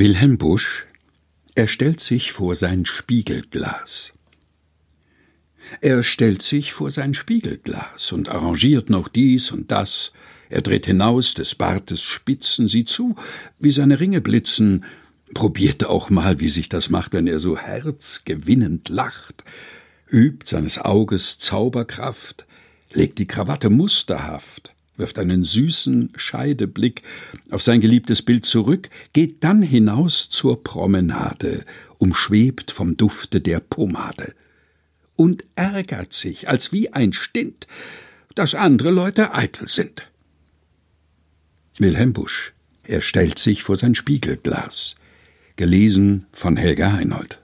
Wilhelm Busch Er stellt sich vor sein Spiegelglas. Er stellt sich vor sein Spiegelglas und arrangiert noch dies und das. Er dreht hinaus des Bartes Spitzen, sieht zu, wie seine Ringe blitzen, probiert auch mal, wie sich das macht, wenn er so herzgewinnend lacht, übt seines Auges Zauberkraft, legt die Krawatte musterhaft, wirft einen süßen Scheideblick auf sein geliebtes Bild zurück, geht dann hinaus zur Promenade, umschwebt vom Dufte der Pomade und ärgert sich, als wie ein Stint, dass andere Leute eitel sind. Wilhelm Busch. Er stellt sich vor sein Spiegelglas. Gelesen von Helga Heinold.